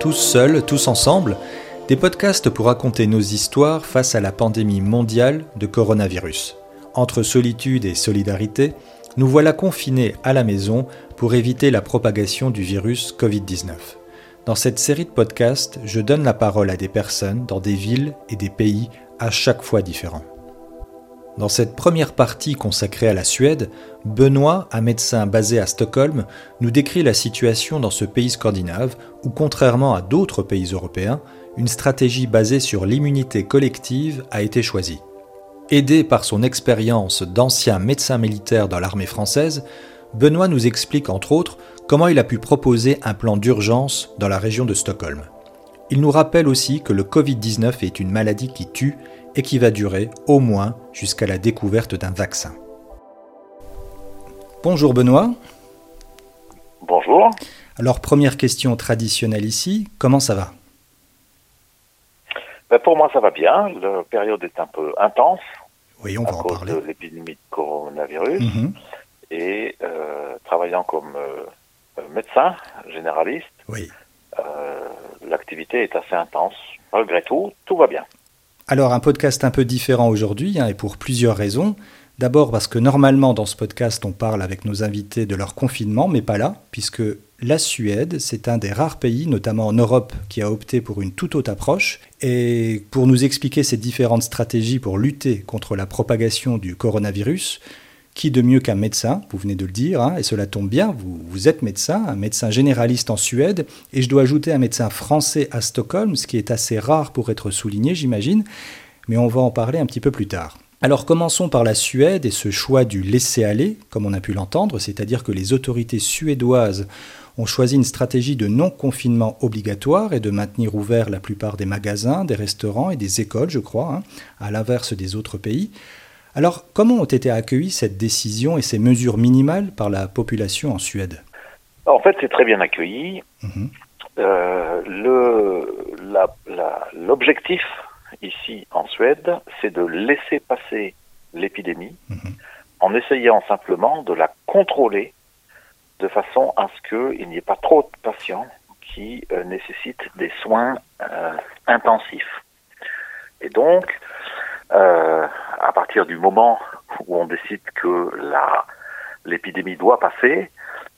tous seuls, tous ensemble, des podcasts pour raconter nos histoires face à la pandémie mondiale de coronavirus. Entre solitude et solidarité, nous voilà confinés à la maison pour éviter la propagation du virus Covid-19. Dans cette série de podcasts, je donne la parole à des personnes dans des villes et des pays à chaque fois différents. Dans cette première partie consacrée à la Suède, Benoît, un médecin basé à Stockholm, nous décrit la situation dans ce pays scandinave où, contrairement à d'autres pays européens, une stratégie basée sur l'immunité collective a été choisie. Aidé par son expérience d'ancien médecin militaire dans l'armée française, Benoît nous explique entre autres comment il a pu proposer un plan d'urgence dans la région de Stockholm. Il nous rappelle aussi que le Covid-19 est une maladie qui tue et qui va durer au moins jusqu'à la découverte d'un vaccin. Bonjour Benoît. Bonjour. Alors première question traditionnelle ici, comment ça va? Ben, Pour moi ça va bien, la période est un peu intense. Oui, on va en parler. de l'épidémie de coronavirus. Mhm. Et euh, travaillant comme euh, médecin généraliste, Oui. Euh, l'activité est assez intense. Malgré tout, tout va bien. Alors un podcast un peu différent aujourd'hui hein, et pour plusieurs raisons. D'abord parce que normalement dans ce podcast on parle avec nos invités de leur confinement, mais pas là, puisque la Suède, c'est un des rares pays, notamment en Europe, qui a opté pour une toute autre approche. Et pour nous expliquer ces différentes stratégies pour lutter contre la propagation du coronavirus, qui de mieux qu'un médecin, vous venez de le dire, hein, et cela tombe bien, vous, êtes médecin, un médecin généraliste en Suède, et je dois ajouter un médecin français à Stockholm, ce qui est assez rare pour être souligné, j'imagine, mais on va en parler un petit peu plus tard. Alors commençons par la Suède et ce choix du laisser-aller, comme on a pu l'entendre, c'est-à-dire que les autorités suédoises ont choisi une stratégie de non-confinement obligatoire et de maintenir ouverts la plupart des magasins, des restaurants et des écoles, je crois, hein, à l'inverse des autres pays. Alors, comment ont été accueillies cette décision et ces mesures minimales par la population en Suède? En fait, c'est très bien accueilli. Mhm. Euh, l'objectif ici en Suède, c'est de laisser passer l'épidémie Mhm. en essayant simplement de la contrôler de façon à ce qu'il n'y ait pas trop de patients qui euh, nécessitent des soins euh, intensifs. Et donc, euh, à partir du moment où on décide que la l'épidémie doit passer,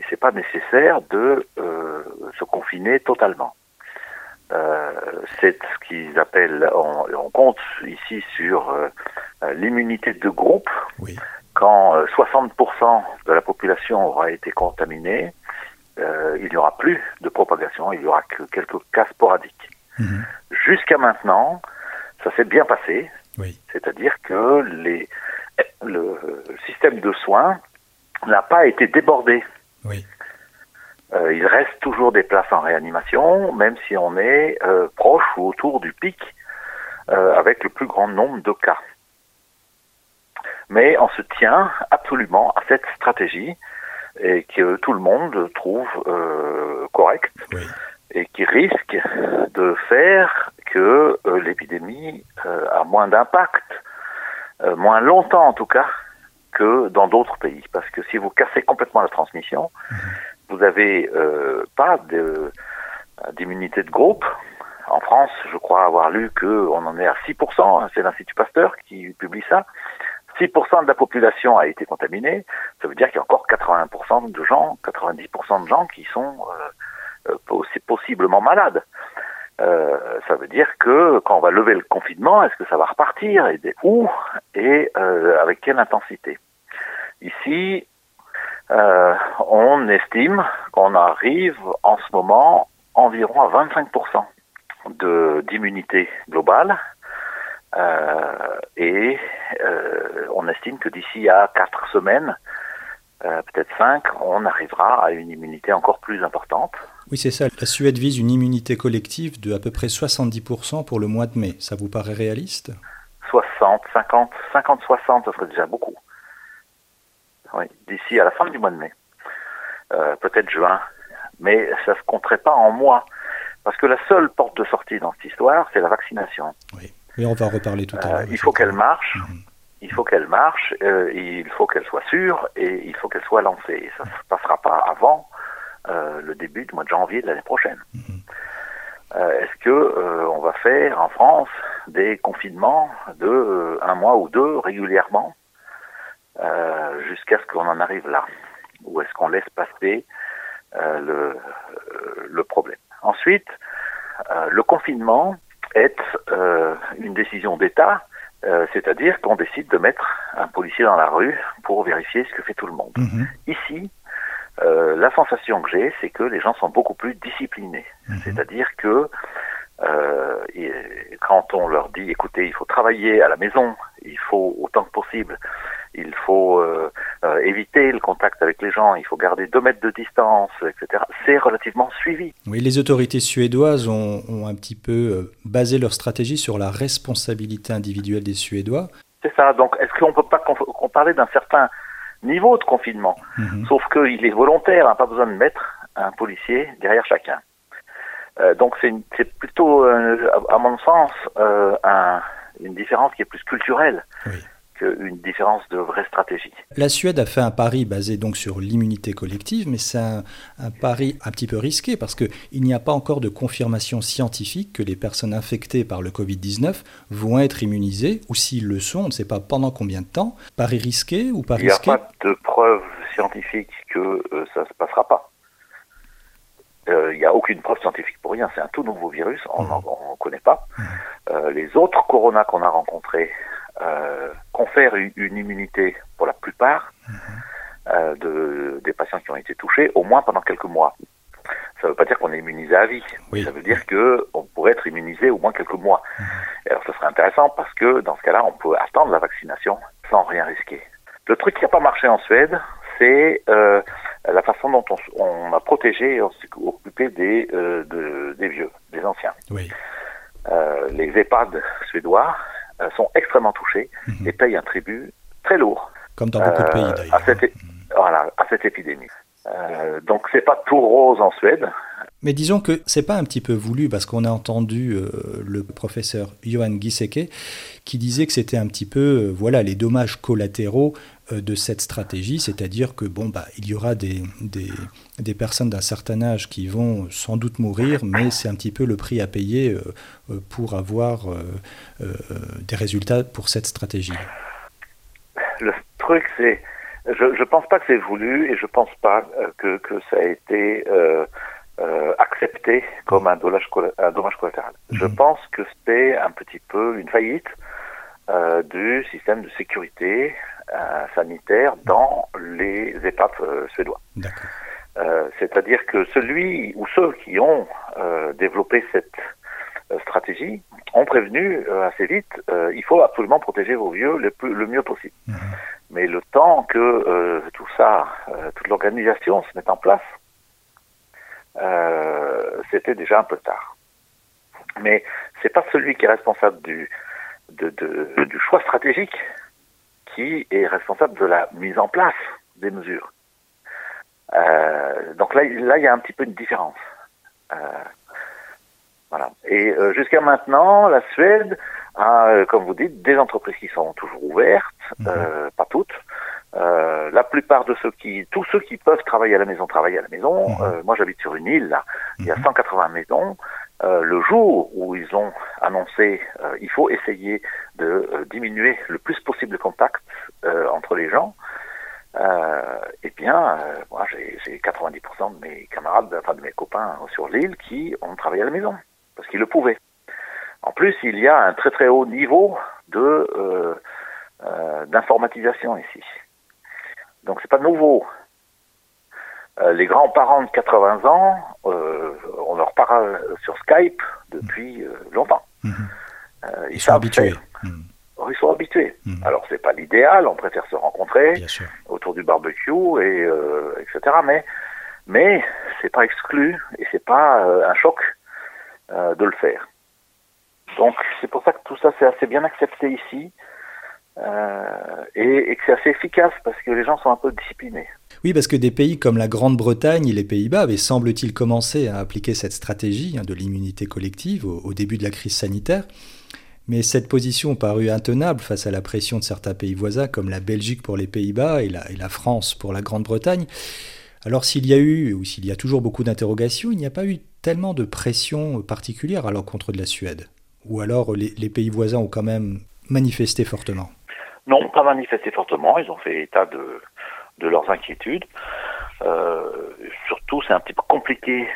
c'est pas nécessaire de euh, se confiner totalement. Euh, c'est ce qu'ils appellent, on, on compte ici sur euh, euh, l'immunité de groupe. Oui. Quand euh, 60% de la population aura été contaminée, euh, il n'y aura plus de propagation, il n'y aura que quelques cas sporadiques. Mhm. Jusqu'à maintenant, ça s'est bien passé, Oui. c'est-à-dire que les, le système de soins n'a pas été débordé. Oui. Euh, il reste toujours des places en réanimation, même si on est euh, proche ou autour du pic euh, avec le plus grand nombre de cas. Mais on se tient absolument à cette stratégie et que tout le monde trouve correcte Oui. et qui risque de faire que euh, l'épidémie euh, a moins d'impact, euh, moins longtemps en tout cas, que dans d'autres pays. Parce que si vous cassez complètement la transmission, vous avez euh, pas d'immunité de groupe. En France, je crois avoir lu qu'on en est à 6%, hein, c'est l'Institut Pasteur qui publie ça. 6% de la population a été contaminée, ça veut dire qu'il y a encore 80% de gens, 90% de gens qui sont possi- possiblement malades. Euh, ça veut dire que quand on va lever le confinement, est-ce que ça va repartir et où et euh, avec quelle intensité? Ici, euh, on estime qu'on arrive en ce moment environ à 25% de d'immunité globale euh, et euh, on estime que d'ici à quatre semaines, euh, peut-être cinq, on arrivera à une immunité encore plus importante. Oui, c'est ça. La Suède vise une immunité collective de à peu près 70% pour le mois de mai. Ça vous paraît réaliste? 60, 50, 50, 60, ça serait déjà beaucoup. Oui, d'ici à la fin du mois de mai. Euh, peut-être juin. Mais ça se compterait pas en mois. Parce que la seule porte de sortie dans cette histoire, c'est la vaccination. Oui. Et on va en reparler tout à Euh, l'heure. il faut qu'elle marche. Mhm. Il faut qu'elle marche, euh, il faut qu'elle soit sûre et il faut qu'elle soit lancée. Et ça ne se passera pas avant le début du mois de janvier de l'année prochaine. Est-ce que on va faire en France des confinements de un mois ou deux régulièrement jusqu'à ce qu'on en arrive là? Ou est-ce qu'on laisse passer le, le problème? Ensuite, le confinement est une décision d'État euh, c'est-à-dire qu'on décide de mettre un policier dans la rue pour vérifier ce que fait tout le monde. Mhm. Ici, euh, la sensation que j'ai, c'est que les gens sont beaucoup plus disciplinés. Mhm. C'est-à-dire que euh, quand on leur dit, écoutez, il faut travailler à la maison, il faut autant que possible il faut euh, éviter le contact avec les gens, il faut garder deux mètres de distance, etc. C'est relativement suivi. Oui, les autorités suédoises ont, ont un petit peu basé leur stratégie sur la responsabilité individuelle des Suédois. C'est ça. Donc, est-ce qu'on ne peut pas qu'on parler d'un certain niveau de confinement mhm. Sauf qu'il est volontaire, n'a pas besoin de mettre un policier derrière chacun. Euh, donc, c'est plutôt, à mon sens, un, une différence qui est plus culturelle. Oui une différence de vraie stratégie. La Suède a fait un pari basé donc sur l'immunité collective, mais c'est un, pari un petit peu risqué parce qu'il n'y a pas encore de confirmation scientifique que les personnes infectées par le Covid-19 vont être immunisées, ou s'ils le sont, on ne sait pas pendant combien de temps. Pari risqué ou pas risqué Il n'y a pas de preuve scientifique que euh, ça ne se passera pas. Euh, il n'y a aucune preuve scientifique pour rien. C'est un tout nouveau virus, on ne mmh. connaît pas. Mmh. Euh, les autres coronas qu'on a rencontrés euh, confère une, immunité pour la plupart mhm. euh, de, des patients qui ont été touchés, au moins pendant quelques mois. Ça ne veut pas dire qu'on est immunisé à vie. Ça veut dire qu'on pourrait être immunisé au moins quelques mois. Mhm. Et alors, ce serait intéressant parce que dans ce cas-là, on peut attendre la vaccination sans rien risquer. Le truc qui n'a pas marché en Suède, c'est euh, la façon dont on, on, a protégé et on s'est occupé des, euh, de, des vieux, des anciens. Oui. Euh, les EHPAD suédois sont extrêmement touchés mhm. et payent un tribut très lourd. Comme dans beaucoup de pays euh, d'ailleurs. À cette, voilà, à cette épidémie. Euh, donc c'est pas tout rose en Suède. Mais disons que c'est pas un petit peu voulu parce qu'on a entendu le professeur Johan Giseke qui disait que c'était un petit peu voilà les dommages collatéraux euh, de cette stratégie, c'est-à-dire que bon, bah, il y aura des, personnes d'un certain âge qui vont sans doute mourir, mais c'est un petit peu le prix à payer euh, euh, pour avoir des résultats pour cette stratégie. Le truc, c'est, je ne pense pas que c'est voulu et je pense pas que, ça a été accepté comme un dommage, un dommage collatéral. Je mhm. pense que c'est un petit peu une faillite du système de sécurité euh, sanitaire dans les EHPAD euh, suédois. Euh, c'est-à-dire que celui ou ceux qui ont développé cette stratégie ont prévenu assez vite il faut absolument protéger vos vieux le, plus, le mieux possible. Mhm. Mais le temps que tout ça, toute l'organisation se mette en place, c'était déjà un peu tard. Mais c'est pas celui qui est responsable du, de, du choix stratégique qui est responsable de la mise en place des mesures. Euh, donc là, là, il y a un petit peu une différence. Euh, voilà. Et euh, jusqu'à maintenant, la Suède a, euh, comme vous dites, des entreprises qui sont toujours ouvertes, mhm. euh, pas toutes. la plupart de ceux qui, tous ceux qui peuvent travailler à la maison travaillent à la maison. Mhm. moi, j'habite sur une île, là. Il y a 180 mhm. maisons. Euh, le jour où ils ont annoncé euh, il faut essayer de euh, diminuer le plus possible le contact entre les gens, eh bien, moi j'ai 90% de mes camarades, enfin de mes copains sur l'île qui ont travaillé à la maison parce qu'ils le pouvaient. En plus, il y a un très très haut niveau de d'informatisation ici. Donc c'est pas nouveau. Euh, les grands-parents de 80 ans, euh, on leur parle sur Skype depuis euh, longtemps. Mhm. ils, sont habitués. Mhm. Oh, ils sont habitués. Mhm. Alors c'est pas l'idéal, on préfère se rencontrer autour du barbecue et etc. Mais mais c'est pas exclu et c'est pas un choc de le faire. Donc c'est pour ça que tout ça c'est assez bien accepté ici. et, et, que c'est assez efficace parce que les gens sont un peu disciplinés. Oui, parce que des pays comme la Grande-Bretagne et les Pays-Bas avaient, semble-t-il, commencé à appliquer cette stratégie hein, de l'immunité collective au, début de la crise sanitaire. Mais cette position parut intenable face à la pression de certains pays voisins comme la Belgique pour les Pays-Bas et et la France pour la Grande-Bretagne. Alors s'il y a eu, ou s'il y a toujours beaucoup d'interrogations, il n'y a pas eu tellement de pression particulière à l'encontre de la Suède Ou alors les, pays voisins ont quand même manifesté fortement Non, pas manifesté fortement. Ils ont fait état de, de leurs inquiétudes. Euh, surtout, c'est un petit peu compliqué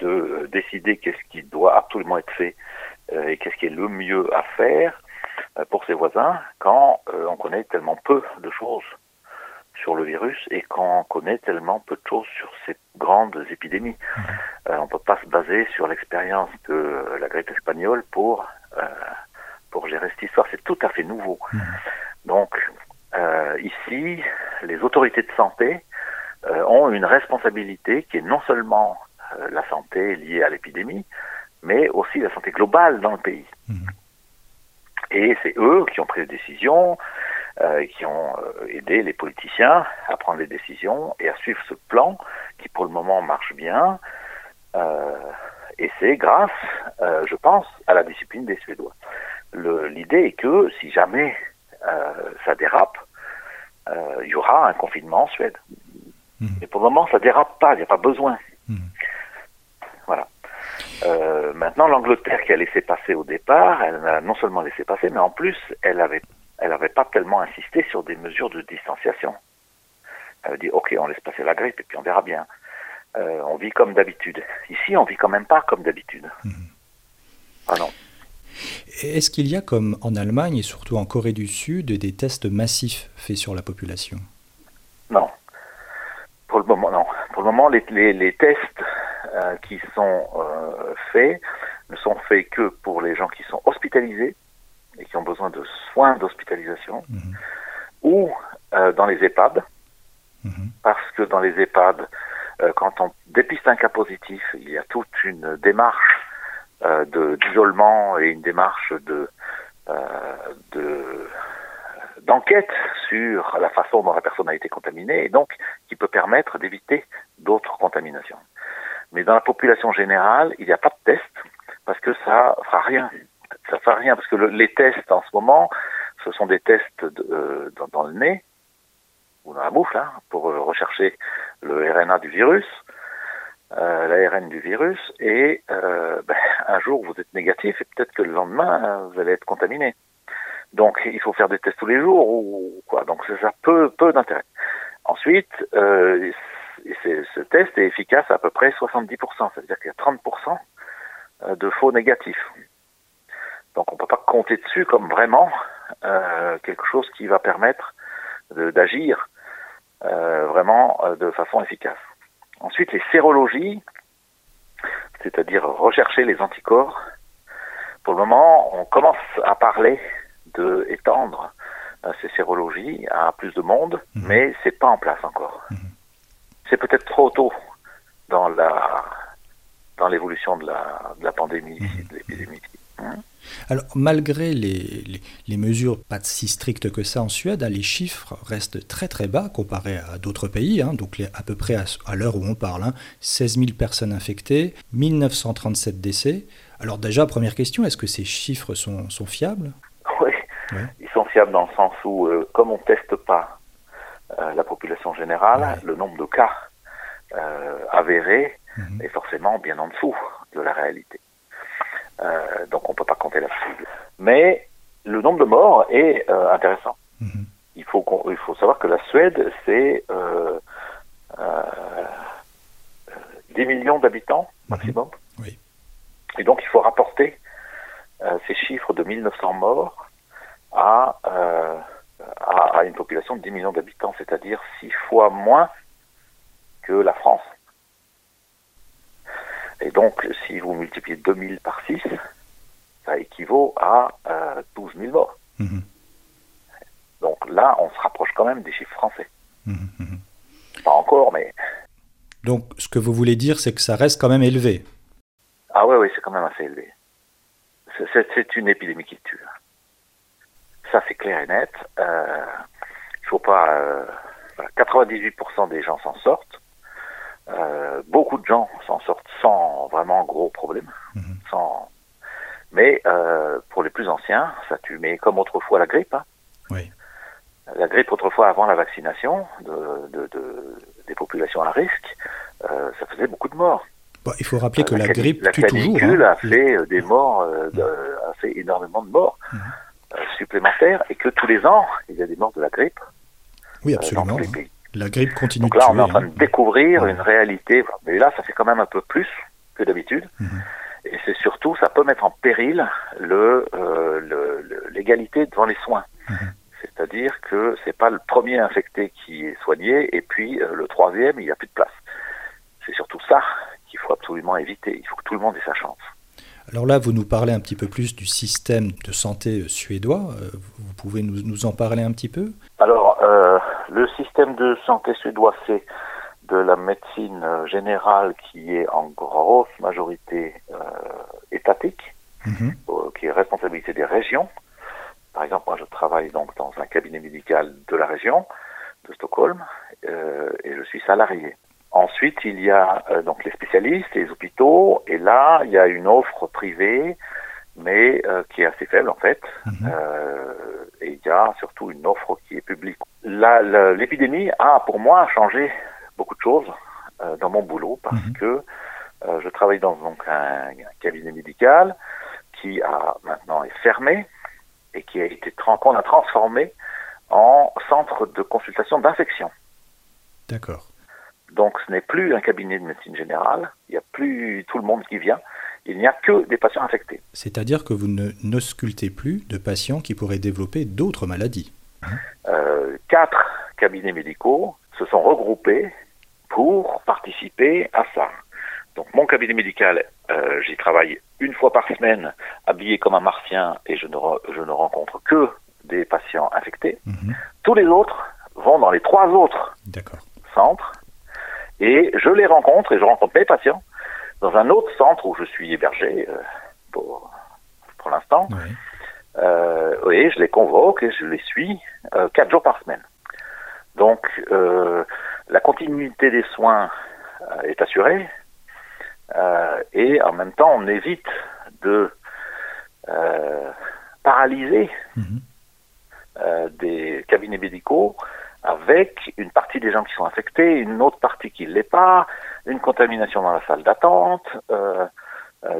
de décider qu'est-ce qui doit absolument être fait euh, et qu'est-ce qui est le mieux à faire euh, pour ses voisins quand on connaît tellement peu de choses sur le virus et qu'on connaît tellement peu de choses sur ces grandes épidémies. Mmh. on ne peut pas se baser sur l'expérience de la grippe espagnole pour pour gérer cette histoire. C'est tout à fait nouveau. Donc ici, les autorités de santé euh, ont une responsabilité qui est non seulement euh, la santé liée à l'épidémie, mais aussi la santé globale dans le pays. Mmh. Et c'est eux qui ont pris les décisions, euh, qui ont euh, aidé les politiciens à prendre les décisions et à suivre ce plan qui pour le moment marche bien. Euh, et c'est grâce, je pense, à la discipline des Suédois. L'idée est que si jamais ça dérape, il y aura un confinement en Suède. Mhm. Et pour le moment, ça dérape pas, il n'y a pas besoin. Mhm. Voilà. Euh, maintenant, l'Angleterre qui a laissé passer au départ, elle a non seulement laissé passer, mais en plus, elle avait, elle avait pas tellement insisté sur des mesures de distanciation. Elle a dit, ok, on laisse passer la grippe et puis on verra bien. Euh, on vit comme d'habitude. Ici, on vit quand même pas comme d'habitude. Mhm. Ah non. Est-ce qu'il y a, comme en Allemagne et surtout en Corée du Sud, des tests massifs faits sur la population? Non. Pour le moment, non. Pour le moment, les, les, les tests euh, qui sont euh, faits ne sont faits que pour les gens qui sont hospitalisés et qui ont besoin de soins d'hospitalisation, mhm. ou euh, dans les EHPAD, mhm. parce que dans les EHPAD, euh, quand on dépiste un cas positif, il y a toute une démarche d'isolement et une démarche de, de d'enquête sur la façon dont la personne a été contaminée et donc qui peut permettre d'éviter d'autres contaminations. Mais dans la population générale, il n'y a pas de test parce que ça fera rien. Ça fera rien parce que les tests en ce moment, ce sont des tests de, euh, dans, dans, le nez ou dans la bouffe là, pour euh, rechercher le RNA du virus, euh, l'ARN du virus, et euh, ben, un jour vous êtes négatif et peut-être que le lendemain vous allez être contaminé. Donc il faut faire des tests tous les jours ou quoi. Donc ça a peu, peu d'intérêt. Ensuite, euh, ce test est efficace à, peu près 70%, c'est-à-dire qu'il y a 30% euh, de faux négatifs. Donc on ne peut pas compter dessus comme vraiment euh, quelque chose qui va permettre d'agir euh, vraiment euh, de façon efficace. Ensuite, les sérologies, c'est-à-dire rechercher les anticorps. Pour le moment, on commence à parler de étendre euh, ces sérologies à plus de monde, mmh. mais c'est pas en place encore. Mmh. C'est peut-être trop tôt dans la dans l'évolution de la, de la pandémie, mmh. de l'épidémie. Alors, malgré les, les, les, mesures pas si strictes que ça en Suède, hein, les chiffres restent très très bas comparés à d'autres pays. Hein, donc, les, à peu près à, à l'heure où on parle, hein, 16 000 personnes infectées, 1937 décès. Alors, déjà, première question, est-ce que ces chiffres sont, sont fiables? Ouais. Ils sont fiables dans le sens où, euh, comme on ne teste pas euh, la population générale, ouais. le nombre de cas euh, avérés mmh. est forcément bien en dessous de la réalité. Euh, donc on ne peut pas compter là-dessus. Mais le nombre de morts est euh, intéressant. Mmh. Il, faut il faut savoir que la Suède, c'est 10 millions d'habitants maximum. Mmh. Oui. Et donc il faut rapporter ces chiffres de 1900 morts à, euh, à, à, une population de 10 millions d'habitants, c'est-à-dire six fois moins que la France. Et donc, si vous multipliez 2000 par 6, ça équivaut à euh, 12 000 morts. Mmh. Donc là, on se rapproche quand même des chiffres français. Mmh. Pas encore, mais... Donc, ce que vous voulez dire, c'est que ça reste quand même élevé. Ah oui, oui, c'est quand même assez élevé. C'est une épidémie qui tue. Ça, c'est clair et net. Euh, il faut pas. Euh, 98% des gens s'en sortent. Euh, beaucoup de gens s'en sortent sans vraiment gros problèmes. Mm -hmm. sans... Mais euh, pour les plus anciens, ça tue. Mais comme autrefois la grippe. Hein. Oui. La grippe autrefois avant la vaccination de, de, de des populations à risque, euh, ça faisait beaucoup de morts. il faut rappeler que la, grippe la tue toujours. La canicule hein. a fait des morts, a fait énormément de morts mhm. supplémentaires et que tous les ans, il y a des morts de la grippe. Oui, absolument. Dans tous les pays. La grippe continue Donc là, on est en train de découvrir une réalité. Mais là, ça fait quand même un peu plus que d'habitude. Mhm. Et c'est surtout, ça peut mettre en péril euh, l'égalité le, devant les soins. Mhm. C'est-à-dire que c'est pas le premier infecté qui est soigné et puis euh, le troisième, il n'y a plus de place. C'est surtout ça qu'il faut absolument éviter. Il faut que tout le monde ait sa chance. Alors là, vous nous parlez un petit peu plus du système de santé suédois. Euh, vous pouvez nous, nous en parler un petit peu? Alors, le système de santé suédois, c'est de la médecine euh, générale qui est en grosse majorité euh, étatique, mhm. euh, qui est responsabilité des régions. Par exemple, moi je travaille donc dans un cabinet médical de la région de Stockholm et je suis salarié. Ensuite, il y a donc les spécialistes, les hôpitaux, et là, il y a une offre privée, mais qui est assez faible en fait. Mhm. et il y a surtout une offre qui est publique. L'épidémie a, pour moi, changé beaucoup de choses euh, dans mon boulot parce mhm. que euh, je travaille dans donc un, cabinet médical qui a maintenant est fermé et qui a été qu'on a transformé en centre de consultation d'infection. D'accord. Donc ce n'est plus un cabinet de médecine générale, il n'y a plus tout le monde qui vient, il n'y a que des patients infectés. C'est-à-dire que vous ne n'auscultez plus de patients qui pourraient développer d'autres maladies. Euh, quatre cabinets médicaux se sont regroupés pour participer à ça. Donc mon cabinet médical, euh, j'y travaille une fois par semaine, habillé comme un martien, et je ne, je ne rencontre que des patients infectés. Mhm. Tous les autres vont dans les trois autres centres, et je les rencontre, et je rencontre mes patients dans un autre centre où je suis hébergé euh, pour, pour l'instant. Euh, et je les convoque et je les suis quatre jours par semaine. Donc, la continuité des soins euh, est assurée euh, et en même temps on évite de euh, paralyser mhm. des cabinets médicaux avec une partie des gens qui sont infectés, une autre partie qui ne l'est pas, une contamination dans la salle d'attente,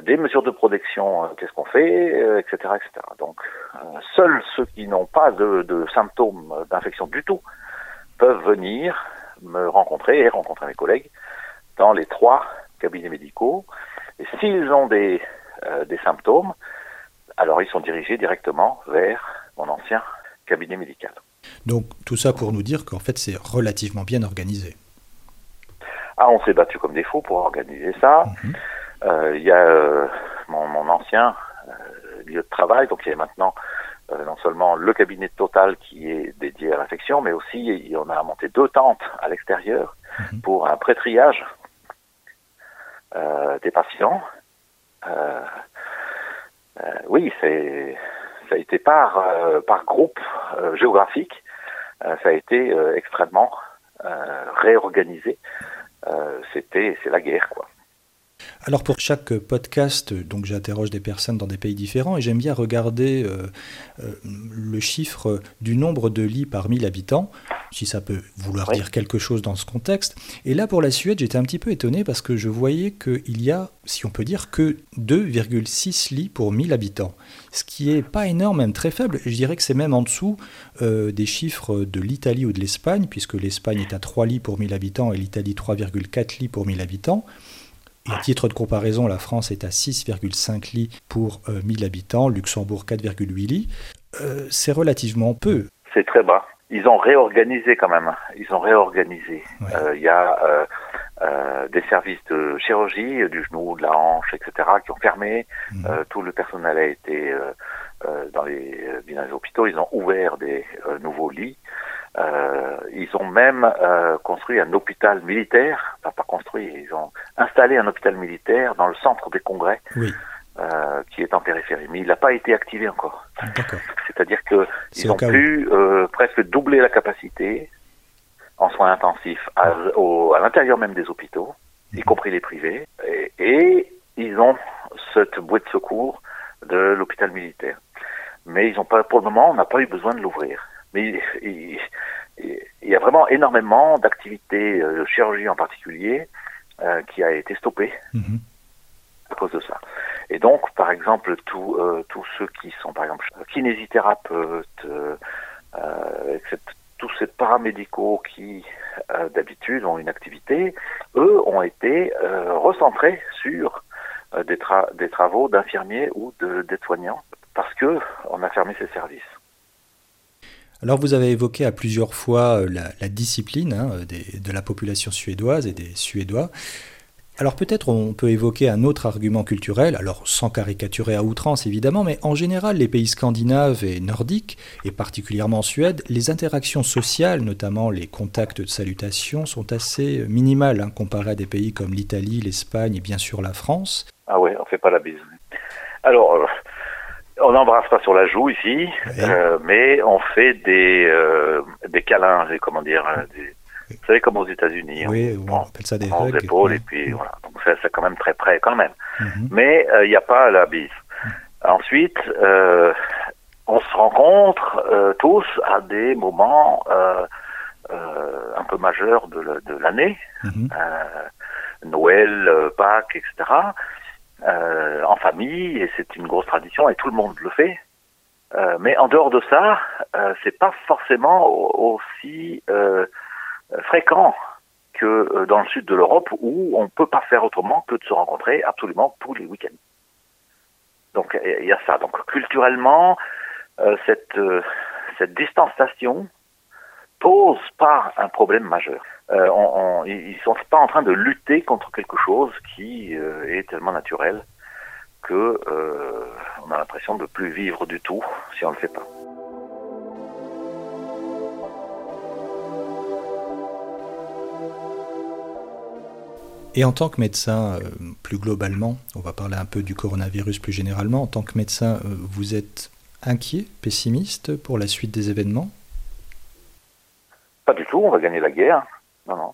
des mesures de protection, qu'est-ce qu'on fait, etc., etc. Donc, seuls ceux qui n'ont pas de, de symptômes d'infection du tout peuvent venir me rencontrer et rencontrer mes collègues dans les trois cabinets médicaux. Et s'ils ont des, euh, des symptômes, alors ils sont dirigés directement vers mon ancien cabinet médical. Donc tout ça pour nous dire qu'en fait c'est relativement bien organisé. Ah, on s'est battu comme des fous pour organiser ça. Mhm. Euh, il y a euh, mon, mon, ancien lieu de travail, donc il y a maintenant euh, non seulement le cabinet total qui est dédié à l'infection, mais aussi on a monté deux tentes à l'extérieur mhm. pour un pré-triage euh, des patients. Euh, oui, c'est ça a été par par groupe géographique, ça a été extrêmement réorganisé. C'était c'est la guerre quoi. Alors pour chaque podcast, donc j'interroge des personnes dans des pays différents et j'aime bien regarder euh, euh, le chiffre du nombre de lits par 1000 habitants, si ça peut vouloir dire quelque chose dans ce contexte. Et là pour la Suède, j'étais un petit peu étonné parce que je voyais qu'il y a, si on peut dire, que 2,6 lits pour 1000 habitants, ce qui est pas énorme, même très faible. Je dirais que c'est même en dessous euh, des chiffres de l'Italie ou de l'Espagne, puisque l'Espagne est à 3 lits pour 1000 habitants et l'Italie 3,4 lits pour 1000 habitants. Et à titre de comparaison, la France est à 6,5 lits pour 1000 euh, habitants, Luxembourg 4,8 lits. Euh, c'est relativement peu. C'est très bas. Ils ont réorganisé quand même. Ils ont réorganisé. Euh, il y a des services de chirurgie, du genou, de la hanche, etc., qui ont fermé. Mmh. tout le personnel a été dans les, dans les hôpitaux. Ils ont ouvert des nouveaux lits. Euh, ils ont même euh, construit un hôpital militaire, enfin pas construit, ils ont installé un hôpital militaire dans le centre des congrès, euh, qui est en périphérie, mais il n'a pas été activé encore. C'est-à-dire qu'ils ont pu euh, presque doubler la capacité en soins intensifs à, à l'intérieur même des hôpitaux, y mhm. compris les privés, et, et ils ont cette boîte de secours de l'hôpital militaire. Mais ils ont pas, pour le moment, on n'a pas eu besoin de l'ouvrir. Mais il, y a vraiment énormément d'activités euh, de chirurgie en particulier qui a été stoppé Mhm. à cause de ça. Et donc, par exemple, tous euh, tous ceux qui sont, par exemple, kinésithérapeutes, euh, euh, tous ces paramédicaux qui, euh, d'habitude, ont une activité, eux ont été euh, recentrés sur euh, des, tra- des travaux d'infirmiers ou de- d'aides-soignants parce que on a fermé ces services. Alors vous avez évoqué à plusieurs fois euh, la, discipline hein, des- de la population suédoise et des Suédois. Alors peut-être on peut évoquer un autre argument culturel, alors sans caricaturer à outrance évidemment, mais en général les pays scandinaves et nordiques, et particulièrement en Suède, les interactions sociales, notamment les contacts de salutation, sont assez minimales hein, comparées à des pays comme l'Italie, l'Espagne et bien sûr la France. Ah ouais, on fait pas la bise. Alors, euh, on n'embrasse pas sur la joue ici, Ouais. euh, mais on fait des euh, des câlins, des- comment dire, euh, des, vous savez comme aux États-Unis, Oui, on, on appelle ça des on hugs. épaules Ouais. et puis voilà. Donc ça, c'est quand même très près quand même. Mhm. Mais euh, il n'y a pas la bise. Ensuite, euh, on se rencontre euh, tous à des moments euh, euh, un peu majeurs de la- de l'année. Euh, Noël, Pâques, etc. euh, en famille et c'est une grosse tradition et tout le monde le fait. Euh, mais en dehors de ça, euh, c'est pas forcément au- aussi euh, fréquent que euh, dans le sud de l'Europe où on peut pas faire autrement que de se rencontrer absolument tous les week-ends. Donc il y a ça. Donc culturellement, euh, cette cette distanciation pose pas un problème majeur. Euh, on, ils sont pas en train de lutter contre quelque chose qui euh, est tellement naturel que euh, on a l'impression de plus vivre du tout si on le fait pas. Et en tant que médecin, euh, plus globalement, on va parler un peu du coronavirus plus généralement, en tant que médecin, vous êtes inquiet, pessimiste pour la suite des événements? Pas du tout, on va gagner la guerre. Non, non.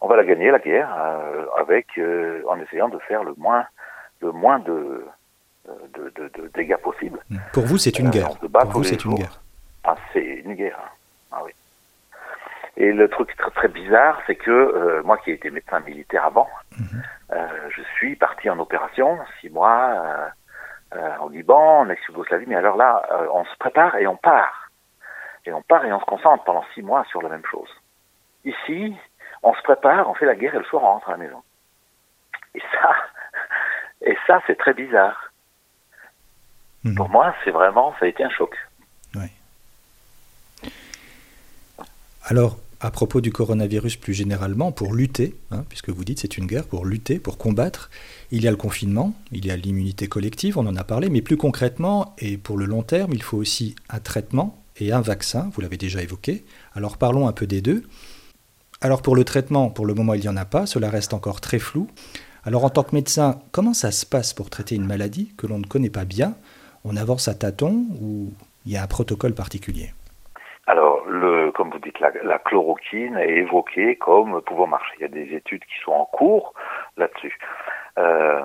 On va la gagner, la guerre, euh, avec, euh, en essayant de faire le moins, le moins de, de, de, de dégâts possible. Pour vous, c'est une Euh, guerre. Pour vous, c'est une guerre. Ah, c'est une guerre. Ah oui. Et le truc très, très bizarre, c'est que euh, moi qui ai été médecin militaire avant, Mhm. euh, je suis parti en opération, six mois, euh, euh, au Liban, en ex-Yougoslavie, mais alors là, euh, on se prépare et on part. Et on part et on se concentre pendant six mois sur la même chose. Ici, on se prépare, on fait la guerre et le soir on rentre à la maison. Et ça, et ça c'est très bizarre. Mhm. Pour moi, c'est vraiment, ça a été un choc. Alors, à propos du coronavirus plus généralement, pour lutter, hein, puisque vous dites c'est une guerre, pour lutter, pour combattre, il y a le confinement, il y a l'immunité collective, on en a parlé, mais plus concrètement, et pour le long terme, il faut aussi un traitement et un vaccin, vous l'avez déjà évoqué. Alors parlons un peu des deux. Alors pour le traitement, pour le moment, il n'y en a pas, cela reste encore très flou. Alors en tant que médecin, comment ça se passe pour traiter une maladie que l'on ne connaît pas bien? On avance à tâtons ou il y a un protocole particulier? Alors, le, comme vous dites, la, chloroquine est évoquée comme pouvant marcher. Il y a des études qui sont en cours là-dessus. Euh,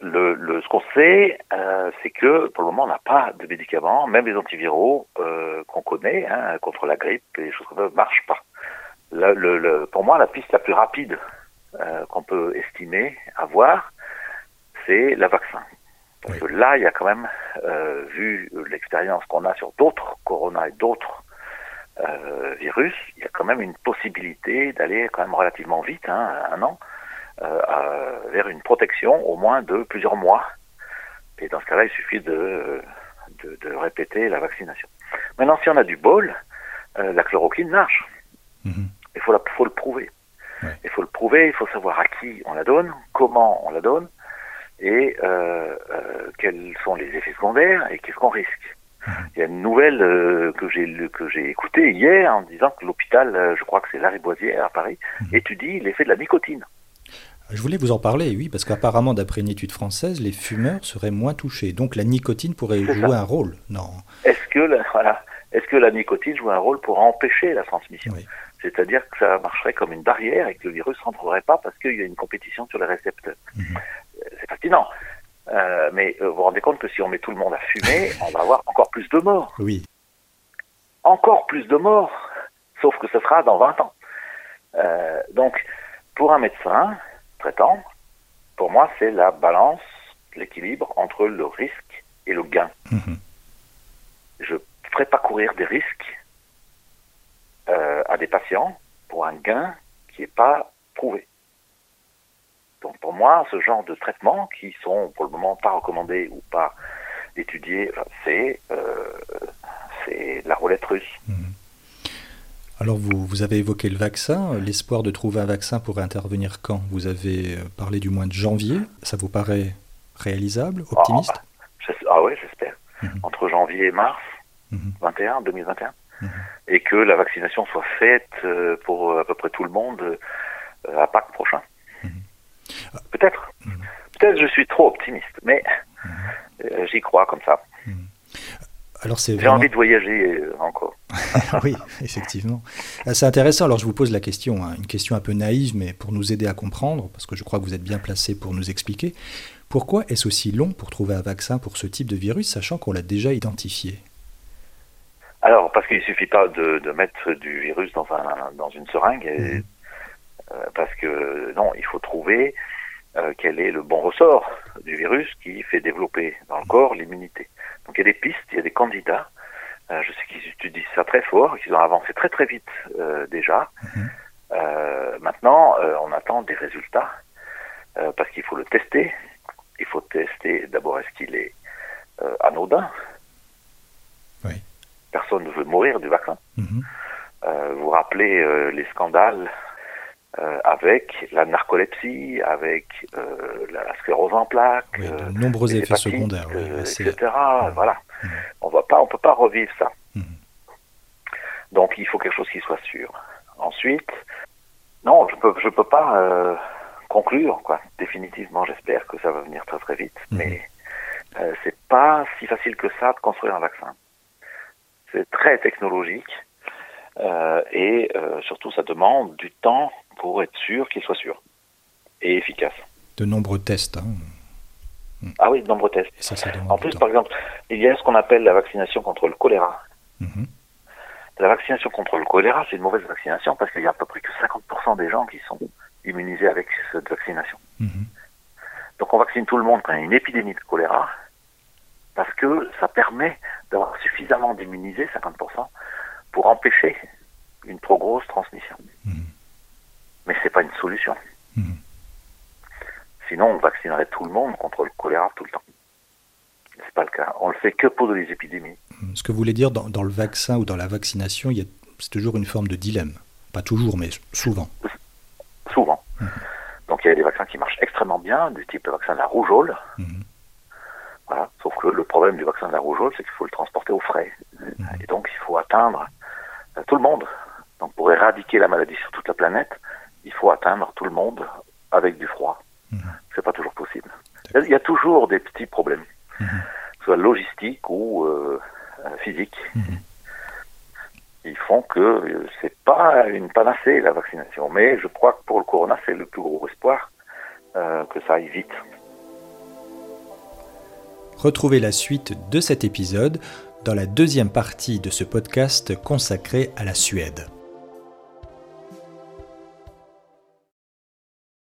le, le, ce qu'on sait, euh, c'est que pour le moment, on n'a pas de médicaments, même les antiviraux euh, qu'on connaît hein, contre la grippe et les choses comme ça ne marchent pas. Le, le, le, pour moi, la piste la plus rapide euh, qu'on peut estimer avoir, c'est la vaccin. Parce que là, il y a quand même, euh, vu l'expérience qu'on a sur d'autres corona et d'autres euh, virus, il y a quand même une possibilité d'aller quand même relativement vite, hein, un an, à- vers une protection au moins de plusieurs mois. Et dans ce cas-là, il suffit de, de, de répéter la vaccination. Maintenant, si on a du bol, euh, la chloroquine marche. Mhm. Il faut, la, faut le prouver. Ouais. Il faut le prouver, il faut savoir à qui on la donne, comment on la donne, et euh, euh, quels sont les effets secondaires et qu'est-ce qu'on risque. Il y a une nouvelle euh, que j'ai que j'ai écoutée hier en disant que l'hôpital, euh, je crois que c'est Lariboisière à Paris, étudie l'effet de la nicotine. Je voulais vous en parler, oui, parce qu'apparemment, d'après une étude française, les fumeurs seraient moins touchés. Donc la nicotine pourrait jouer ça. un rôle. Non. Est-ce que la, voilà, est-ce que la nicotine joue un rôle pour empêcher la transmission Oui. C'est-à-dire que ça marcherait comme une barrière et que le virus ne rentrerait pas parce qu'il y a une compétition sur les récepteurs. Mhm. Euh, C'est fascinant. Euh, mais euh, vous vous rendez compte que si on met tout le monde à fumer, on va avoir encore plus de morts. Oui. Encore plus de morts. Sauf que ce sera dans 20 ans. Euh, donc, pour un médecin pour moi, c'est la balance, l'équilibre entre le risque et le gain. Mhm. Je ne ferai pas courir des risques euh, à des patients pour un gain qui n'est pas prouvé. Donc pour moi, ce genre de traitements qui sont pour le moment pas recommandés ou pas étudiés, c'est euh, c'est la roulette russe. Alors vous, vous avez évoqué le vaccin, l'espoir de trouver un vaccin pourrait intervenir quand? Vous avez euh, parlé du mois de janvier, ça vous paraît réalisable, optimiste? J'es- Ah ouais, j'espère. Mhm. Entre janvier et mars Mhm. 21, 2021. Mhm. Et que la vaccination soit faite euh, pour euh, à peu près tout le monde à Pâques prochain. Peut-être. Peut-être je suis trop optimiste, mais j'y crois comme ça. Alors c'est J'ai vraiment... envie de voyager euh, encore. oui, effectivement. Ah, C'est intéressant. Alors je vous pose la question, hein, une question un peu naïve, mais pour nous aider à comprendre, parce que je crois que vous êtes bien placé pour nous expliquer. Pourquoi est-ce aussi long pour trouver un vaccin pour ce type de virus, sachant qu'on l'a déjà identifié? Alors, parce qu'il suffit pas de, de mettre du virus dans, un, dans une seringue, et, Mhm. euh, parce que non, il faut trouver euh, quel est le bon ressort du virus qui fait développer dans le corps l'immunité. Donc il y a des pistes, il y a des candidats. Euh, je sais qu'ils étudient ça très fort, qu'ils ont avancé très très vite euh, déjà. Mhm. Maintenant, on attend des résultats parce qu'il faut le tester. Il faut tester d'abord est-ce qu'il est anodin. Oui. Personne ne veut mourir du vaccin. Mhm. Vous rappelez les scandales euh, avec la narcolepsie, avec euh, la sclérose en plaques, Oui, euh, de nombreux les effets secondaires. oui, euh, etc. Mhm. Voilà. Mhm. On va pas, on peut pas revivre ça. Mhm. Donc il faut quelque chose qui soit sûr. Ensuite, non, je peux, je peux pas euh, conclure quoi. Définitivement, j'espère que ça va venir très très vite, Mhm. mais euh, c'est pas si facile que ça de construire un vaccin. C'est très technologique euh, et euh, surtout ça demande du temps pour être sûr qu'il soit sûr et efficace. De nombreux tests. hein. Ah oui, de nombreux tests. Ça, ça En plus, par exemple, il y a ce qu'on appelle la vaccination contre le choléra. Mhm. La vaccination contre le choléra, c'est une mauvaise vaccination parce qu'il y a à peu près que 50% des gens qui sont immunisés avec cette vaccination. Mhm. Donc on vaccine tout le monde quand il y a une épidémie de choléra parce que ça permet d'avoir suffisamment d'immunisés, 50%, pour empêcher une trop grosse transmission. Mhm. Mais c'est pas une solution. Mhm. Sinon, on vaccinerait tout le monde contre le choléra tout le temps. C'est pas le cas. On le fait que pour les épidémies. Ce que vous voulez dire, dans, dans le vaccin ou dans la vaccination, il y a- c'est toujours une forme de dilemme. Pas toujours, mais souvent. Souvent. Donc il y a des vaccins qui marchent extrêmement bien, du type le vaccin de la rougeole. Mhm. Voilà. Sauf que le problème du vaccin de la rougeole, c'est qu'il faut le transporter au frais. Et donc il faut atteindre tout le monde. Donc pour éradiquer la maladie sur toute la planète, il faut atteindre tout le monde avec du froid. Mhm. C'est pas toujours possible. Il y a- toujours des petits problèmes, Mhm. soit logistique ou euh, euh, physique. Mhm. Ils font que euh, c'est pas une panacée la vaccination, mais je crois que pour le corona c'est le plus gros espoir euh, que ça aille vite. Retrouvez la suite de cet épisode dans la deuxième partie de ce podcast consacré à la Suède.